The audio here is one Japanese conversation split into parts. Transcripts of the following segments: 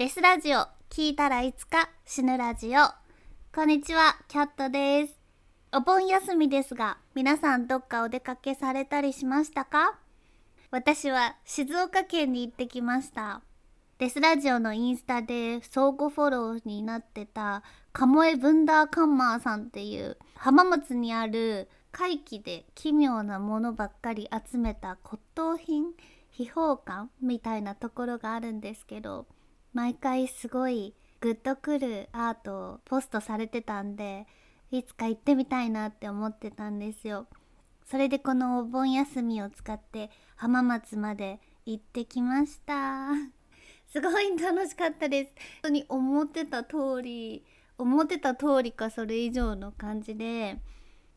デスラジオ聞いたらいつか死ぬラジオ。こんにちはキャットです。お盆休みですが皆さんどっかお出かけされたりしましたか？私は静岡県に行ってきました。デスラジオのインスタで相互フォローになってたカモエ・ブンダーカンマーさんっていう浜松にある怪奇で奇妙なものばっかり集めた骨董品秘宝館みたいなところがあるんですけど毎回すごいグッとくるアートをポストされてたんでいつか行ってみたいなって思ってたんですよ。それでこのお盆休みを使って浜松まで行ってきました。すごい楽しかったです。本当に思ってた通り思ってた通りかそれ以上の感じで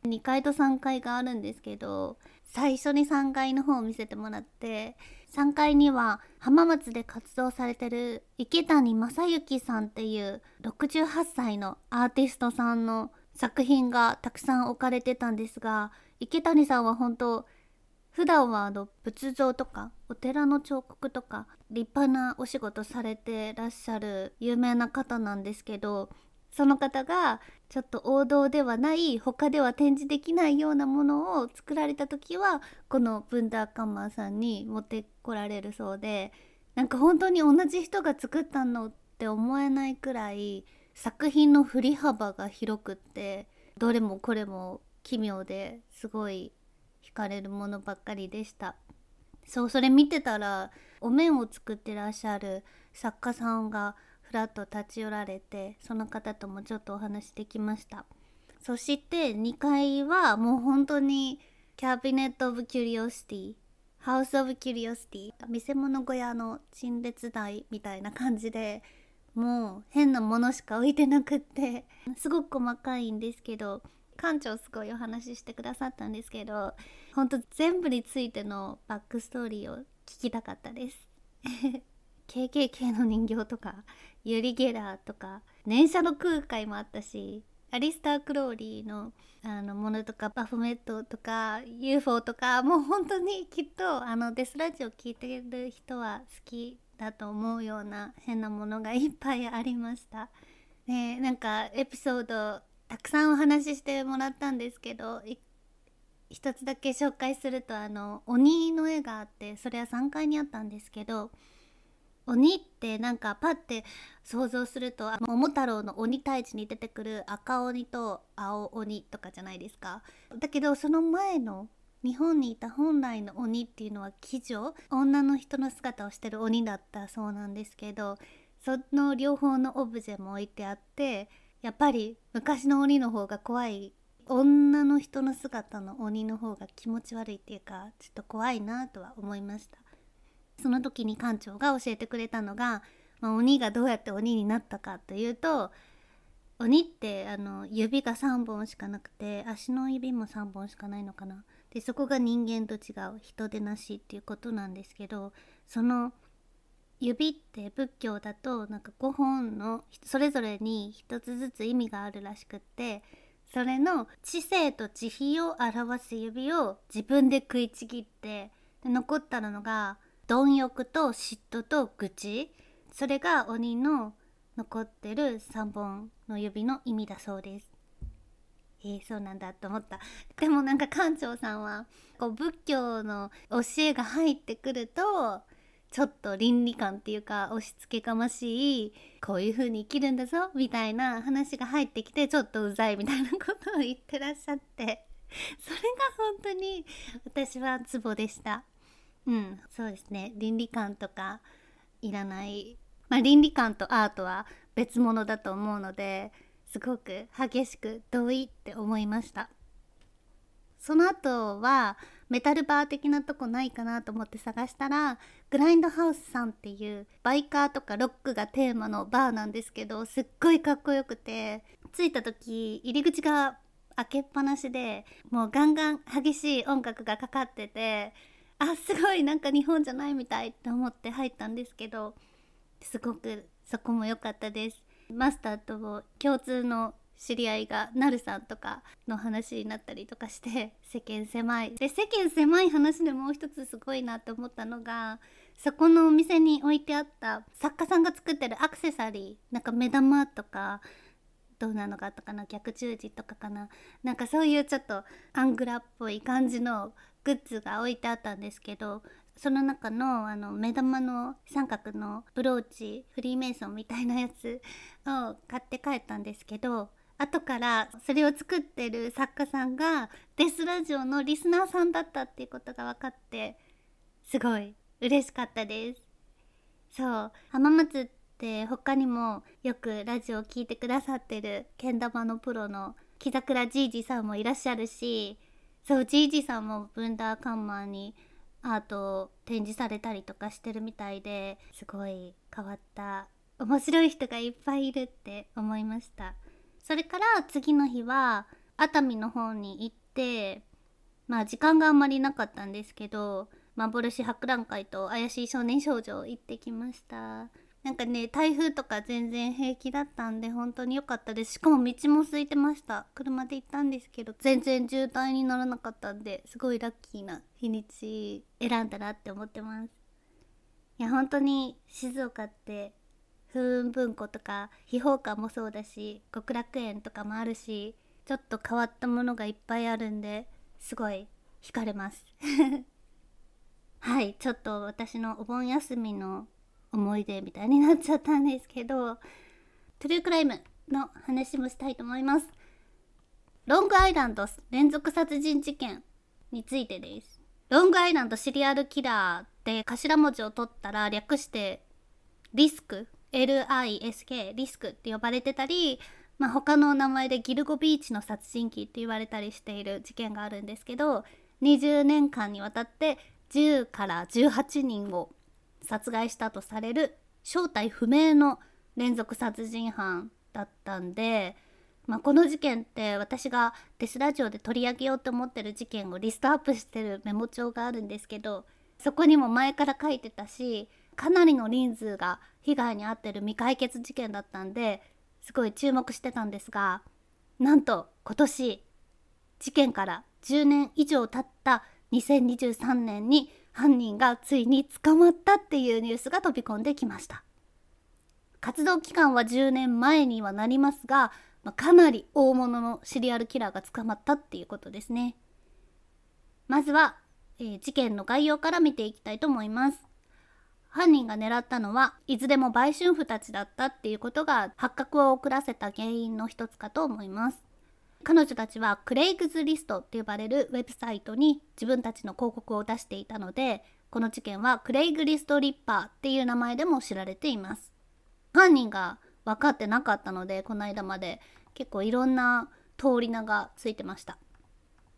2階と3階があるんですけど最初に3階の方を見せてもらって3階には浜松で活動されてる池谷正幸さんっていう68歳のアーティストさんの作品がたくさん置かれてたんですが池谷さんは本当普段はあの仏像とかお寺の彫刻とか立派なお仕事されてらっしゃる有名な方なんですけどその方がちょっと王道ではない他では展示できないようなものを作られた時はこのブンダーカンマーさんに持ってこられるそうでなんか本当に同じ人が作ったのって思えないくらい作品の振り幅が広くってどれもこれも奇妙ですごい惹かれるものばっかりでした。そうそれ見てたらお面を作ってらっしゃる作家さんがらっと立ち寄られてその方ともちょっとお話できました。そして2階はもう本当に cabinet of curiosity house of curiosity 見せ物小屋の陳列台みたいな感じでもう変なものしか置いてなくってすごく細かいんですけど館長すごいお話ししてくださったんですけどほんと全部についてのバックストーリーを聞きたかったです。KKK の人形とかユリ・ゲラーとか電車の空海もあったしアリスター・クローリーのあのものとかバフメットとか UFO とかもう本当にきっとあのデスラジオ聴いてる人は好きだと思うような変なものがいっぱいありました。ねなんかエピソードたくさんお話ししてもらったんですけど一つだけ紹介するとあの鬼の絵があってそれは3階にあったんですけど鬼ってなんかパッて想像すると桃太郎の鬼退治に出てくる赤鬼と青鬼とかじゃないですか。だけどその前の日本にいた本来の鬼っていうのは鬼女女の人の姿をしてる鬼だったそうなんですけどその両方のオブジェも置いてあってやっぱり昔の鬼の方が怖い。女の人の姿の鬼の方が気持ち悪いっていうかちょっと怖いなとは思いました。その時に館長が教えてくれたのが、まあ、鬼がどうやって鬼になったかというと鬼ってあの指が3本しかなくて足の指も3本しかないのかな。でそこが人間と違う人でなしっていうことなんですけどその指って仏教だとなんか5本のそれぞれに1つずつ意味があるらしくってそれの知性と慈悲を表す指を自分で食いちぎってで残ったのが貪欲と嫉妬と愚痴。それが鬼の残ってる3本の指の意味だそうです。えー、そうなんだと思った。でもなんか館長さんはこう仏教の教えが入ってくるとちょっと倫理観っていうか押し付けがましいこういう風に生きるんだぞみたいな話が入ってきてちょっとうざいみたいなことを言ってらっしゃって。それが本当に私はツボでした。うんそうですね。倫理観とかいらない。まあ倫理観とアートは別物だと思うのですごく激しく同意って思いました。その後はメタルバー的なとこないかなと思って探したらグラインドハウスさんっていうバイカーとかロックがテーマのバーなんですけどすっごいかっこよくて着いた時入り口が開けっぱなしでもうガンガン激しい音楽がかかっててあすごいなんか日本じゃないみたいって思って入ったんですけどすごくそこも良かったです。マスターと共通の知り合いがなるさんとかの話になったりとかして世間狭い。で世間狭い話でもう一つすごいなって思ったのがそこのお店に置いてあった作家さんが作ってるアクセサリーなんか目玉とかどうなのかあったかな逆十字とかかな。なんかそういうちょっとアングラっぽい感じのグッズが置いてあったんですけどその中のあの目玉の三角のブローチフリーメイソンみたいなやつを買って帰ったんですけど後からそれを作ってる作家さんがデスラジオのリスナーさんだったっていうことが分かってすごい嬉しかったです。そう浜松って他にもよくラジオを聴いてくださってるけん玉のプロの木桜じいじさんもいらっしゃるしそうじいじさんもブンダーカンマーにアートを展示されたりとかしてるみたいですごい変わった面白い人がいっぱいいるって思いました。それから次の日は熱海の方に行ってまあ時間があんまりなかったんですけど幻博覧会と怪しい少年少女行ってきました。なんかね台風とか全然平気だったんで本当に良かったです。しかも道も空いてました。車で行ったんですけど全然渋滞にならなかったんですごいラッキーな日にち選んだなって思ってます。いや本当に静岡って風雲文庫とか秘宝館もそうだし極楽園とかもあるしちょっと変わったものがいっぱいあるんですごい惹かれます。はいちょっと私のお盆休みの思い出みたいになっちゃったんですけどトゥルークライムの話もしたいと思います。ロングアイランド連続殺人事件についてです。ロングアイランドシリアルキラーで頭文字を取ったら略してリスク LISK リスクって呼ばれてたり、まあ、他の名前でギルゴビーチの殺人鬼って言われたりしている事件があるんですけど20年間にわたって10から18人を殺害したとされる正体不明の連続殺人犯だったんで、まあ、この事件って私がデスラジオで取り上げようと思ってる事件をリストアップしてるメモ帳があるんですけどそこにも前から書いてたしかなりの人数が被害に遭ってる未解決事件だったんですごい注目してたんですがなんと今年事件から10年以上経った2023年に犯人がついに捕まったっていうニュースが飛び込んできました。活動期間は10年前にはなりますが、まあ、かなり大物のシリアルキラーが捕まったっていうことですね。まずは、えー、事件の概要から見ていきたいと思います。犯人が狙ったのはいずれも売春婦たちだったっていうことが発覚を遅らせた原因の一つかと思います。彼女たちはクレイグズリストって呼ばれるウェブサイトに自分たちの広告を出していたのでこの事件はクレイグリストリッパーっていう名前でも知られています。犯人が分かってなかったのでこの間まで。結構いろんな通り名がついてました。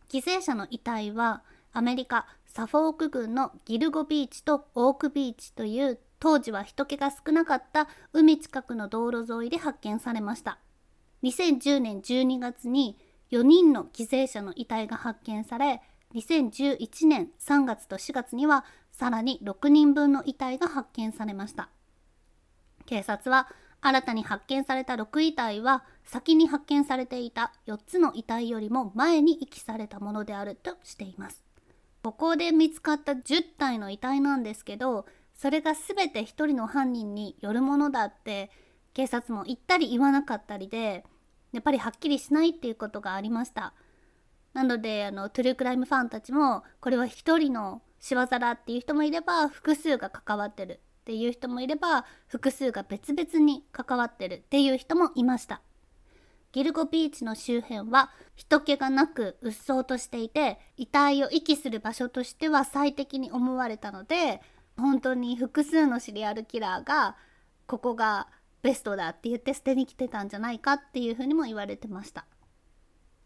犠牲者の遺体はアメリカサフォーク郡のギルゴビーチとオークビーチという当時は人気が少なかった海近くの道路沿いで発見されました。2010年12月に4人の犠牲者の遺体が発見され2011年3月と4月にはさらに6人分の遺体が発見されました。警察は新たに発見された6遺体は先に発見されていた4つの遺体よりも前に遺棄されたものであるとしています。ここで見つかった10体の遺体なんですけどそれが全て1人の犯人によるものだって警察も言ったり言わなかったりでやっぱりはっきりしないっていうことがありました。なのであのトゥルークライムファンたちもこれは1人の仕業だっていう人もいれば複数が関わってるっていう人もいれば複数が別々に関わってるっていう人もいました。ギルゴビーチの周辺は人気がなく鬱蒼としていて遺体を遺棄する場所としては最適に思われたので本当に複数のシリアルキラーがここがベストだって言って捨てに来てたんじゃないかっていうふうにも言われてました。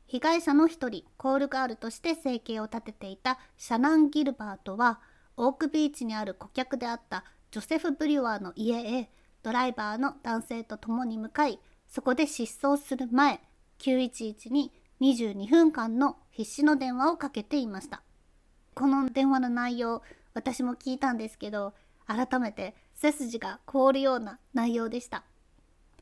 被害者の一人コールガールとして生計を立てていたシャナン・ギルバートはオークビーチにある顧客であったジョセフ・ブリュワーの家へドライバーの男性と共に向かいそこで失踪する前911に22分間の必死の電話をかけていました。この電話の内容私も聞いたんですけど改めて背筋が凍るような内容でした。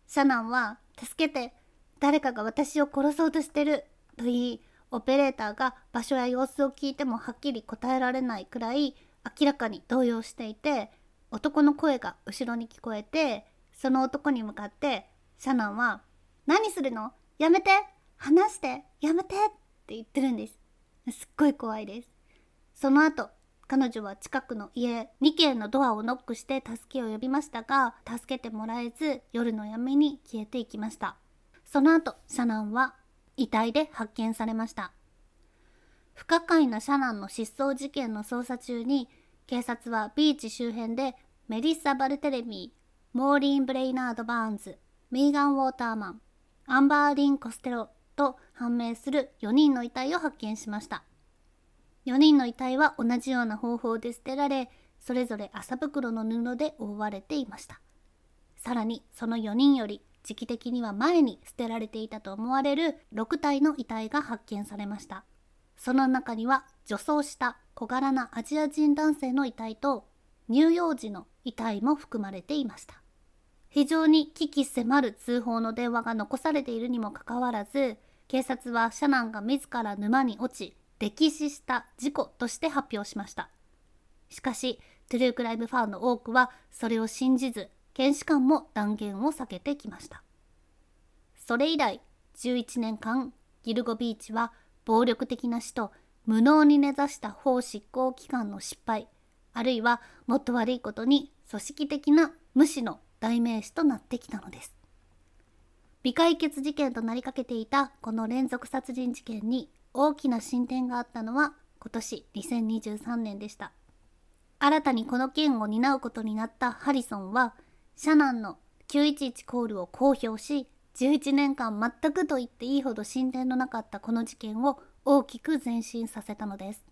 シャナンは「助けて誰かが私を殺そうとしてる」と言いオペレーターが場所や様子を聞いてもはっきり答えられないくらい明らかに動揺していて男の声が後ろに聞こえてその男に向かってシャナンは「何するの？やめて！話して！やめて!」って言ってるんです。すっごい怖いです。その後彼女は近くの家2軒のドアをノックして助けを呼びましたが助けてもらえず夜の闇に消えていきました。その後シャナンは遺体で発見されました。不可解なシャナンの失踪事件の捜査中に警察はビーチ周辺でメリッサ・バルテレミーモーリーン・ブレイナード・バーンズミーガン・ウォーターマンアンバーリン・コステロと判明する4人の遺体を発見しました。4人の遺体は同じような方法で捨てられそれぞれ麻袋の布で覆われていました。さらにその4人より時期的には前に捨てられていたと思われる6体の遺体が発見されました。その中には女装した小柄なアジア人男性の遺体と乳幼児の遺体も含まれていました。非常に危機迫る通報の電話が残されているにもかかわらず警察はシャナンが自ら沼に落ち溺死した事故として発表しました。しかしトゥルークライブファンの多くはそれを信じず検視官も断言を避けてきました。それ以来11年間ギルゴビーチは暴力的な死と無能に根ざした法執行機関の失敗あるいはもっと悪いことに組織的な無視の代名詞となってきたのです。未解決事件となりかけていたこの連続殺人事件に大きな進展があったのは今年2023年でした。新たにこの件を担うことになったハリソンはシャナンの911コールを公表し11年間全くと言っていいほど進展のなかったこの事件を大きく前進させたのです。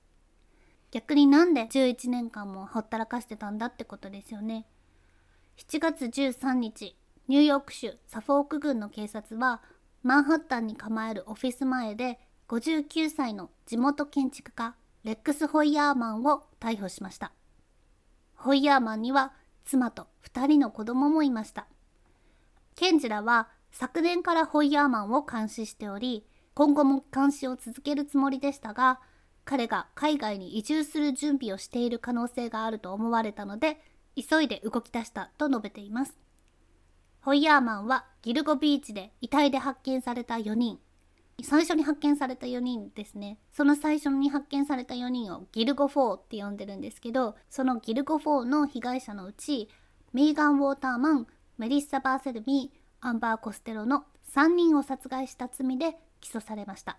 逆になんで11年間もほったらかしてたんだってことですよね。7月13日ニューヨーク州サフォーク郡の警察はマンハッタンに構えるオフィス前で59歳の地元建築家レックス・ホイヤーマンを逮捕しました。ホイヤーマンには妻と2人の子供もいました。検事らは昨年からホイヤーマンを監視しており今後も監視を続けるつもりでしたが彼が海外に移住する準備をしている可能性があると思われたので急いで動き出したと述べています。ホイヤーマンはギルゴビーチで遺体で発見された4人。最初に発見された4人ですね。その最初に発見された4人をギルゴ4って呼んでるんですけどそのギルゴ4の被害者のうちメーガン・ウォーターマンメリッサ・バーセルミーアンバー・コステロの3人を殺害した罪で起訴されました。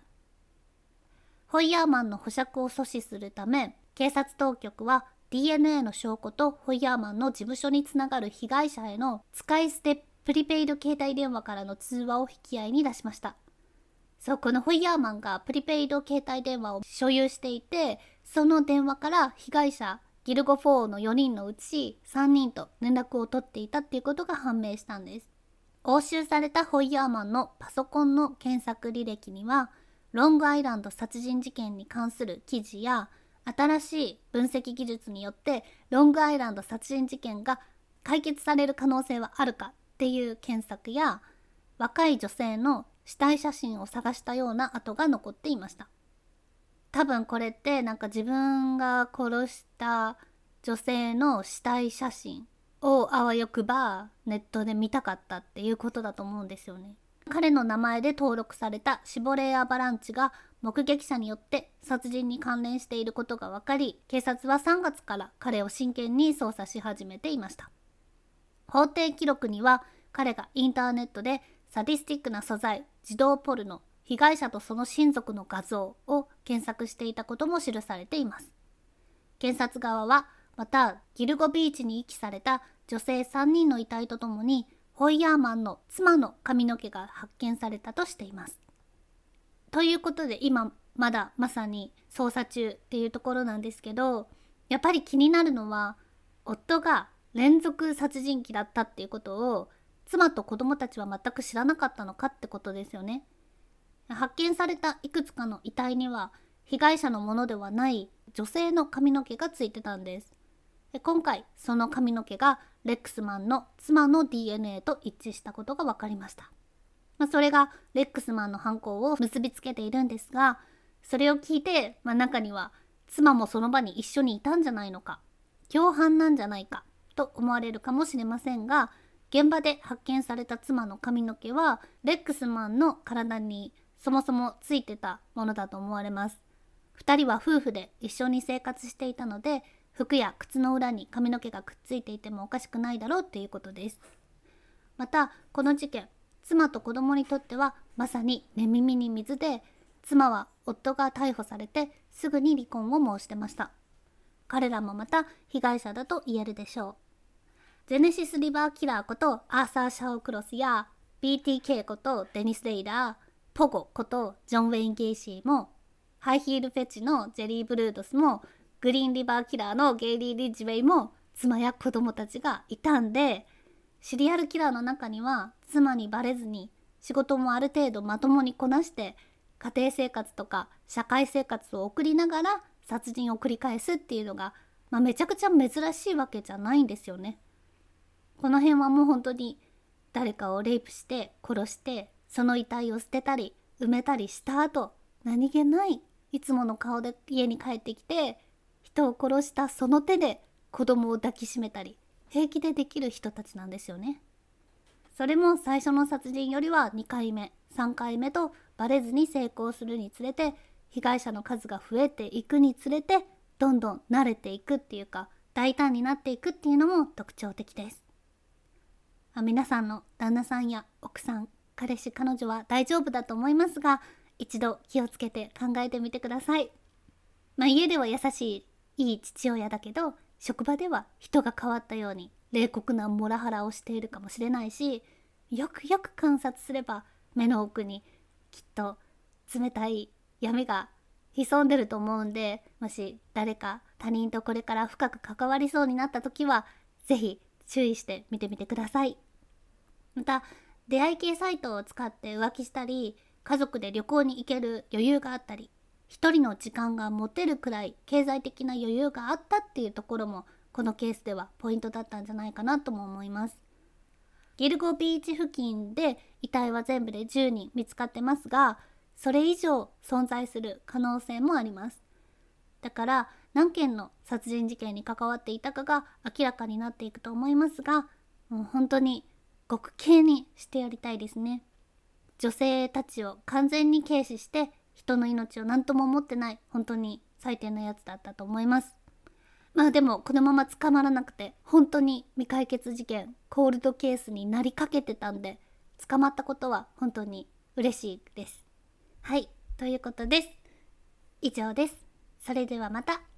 ホイヤーマンの保釈を阻止するため警察当局は DNA の証拠とホイヤーマンの事務所につながる被害者への使い捨てプリペイド携帯電話からの通話を引き合いに出しました。そうこのホイヤーマンがプリペイド携帯電話を所有していてその電話から被害者ギルゴ4の4人のうち3人と連絡を取っていたっていうことが判明したんです。押収されたホイヤーマンのパソコンの検索履歴にはロングアイランド殺人事件に関する記事や新しい分析技術によってロングアイランド殺人事件が解決される可能性はあるかっていう検索や若い女性の死体写真を探したような跡が残っていました。多分これってなんか自分が殺した女性の死体写真をあわよくばネットで見たかったっていうことだと思うんですよね。彼の名前で登録されたシボレーアバランチが目撃者によって殺人に関連していることが分かり警察は3月から彼を真剣に捜査し始めていました。法廷記録には彼がインターネットでサディスティックな素材児童ポルノ被害者とその親族の画像を検索していたことも記されています。検察側はまたギルゴビーチに遺棄された女性3人の遺体とともにホイヤーマンの妻の髪の毛が発見されたとしています。ということで今まだまさに捜査中っていうところなんですけどやっぱり気になるのは夫が連続殺人鬼だったっていうことを妻と子供たちは全く知らなかったのかってことですよね。発見されたいくつかの遺体には被害者のものではない女性の髪の毛がついてたんです。今回その髪の毛がレックスマンの妻の DNA と一致したことが分かりました。まあ、それがレックスマンの犯行を結びつけているんですがそれを聞いて、まあ、中には妻もその場に一緒にいたんじゃないのか共犯なんじゃないかと思われるかもしれませんが現場で発見された妻の髪の毛はレックスマンの体にそもそもついてたものだと思われます。2人は夫婦で一緒に生活していたので服や靴の裏に髪の毛がくっついていてもおかしくないだろうっていうことです。またこの事件妻と子供にとってはまさに寝耳に水で妻は夫が逮捕されてすぐに離婚を申してました。彼らもまた被害者だと言えるでしょう。ジェネシス・リバー・キラーことアーサー・シャオ・クロスや BTK ことデニス・レイラー、ポゴことジョン・ウェイン・ゲイシーも、ハイヒール・フェチのジェリー・ブルードスも、グリーン・リバー・キラーのゲイリー・リッジウェイも妻や子供たちがいたんで、シリアルキラーの中には妻にバレずに仕事もある程度まともにこなして家庭生活とか社会生活を送りながら殺人を繰り返すっていうのが、まあ、めちゃくちゃ珍しいわけじゃないんですよね。この辺はもう本当に誰かをレイプして殺してその遺体を捨てたり埋めたりした後何気ないいつもの顔で家に帰ってきて人を殺したその手で子供を抱きしめたり平気でできる人たちなんですよね。それも最初の殺人よりは2回目3回目とバレずに成功するにつれて被害者の数が増えていくにつれてどんどん慣れていくっていうか大胆になっていくっていうのも特徴的です。皆さんの旦那さんや奥さん彼氏彼女は大丈夫だと思いますが一度気をつけて考えてみてください、まあ、家では優しいいい父親だけど職場では人が変わったように冷酷なモラハラをしているかもしれないしよくよく観察すれば目の奥にきっと冷たい闇が潜んでると思うんでもし誰か他人とこれから深く関わりそうになった時は是非注意して見てみてください。また出会い系サイトを使って浮気したり家族で旅行に行ける余裕があったり一人の時間が持てるくらい経済的な余裕があったっていうところもこのケースではポイントだったんじゃないかなとも思います。ギルゴビーチ付近で遺体は全部で10人見つかってますがそれ以上存在する可能性もあります。だから何件の殺人事件に関わっていたかが明らかになっていくと思いますがもう本当に極刑にしてやりたいですね女性たちを完全に軽視して人の命を何とも思ってない本当に最低なやつだったと思いますまあでもこのまま捕まらなくて本当に未解決事件コールドケースになりかけてたんで捕まったことは本当に嬉しいですはいということです以上ですそれではまた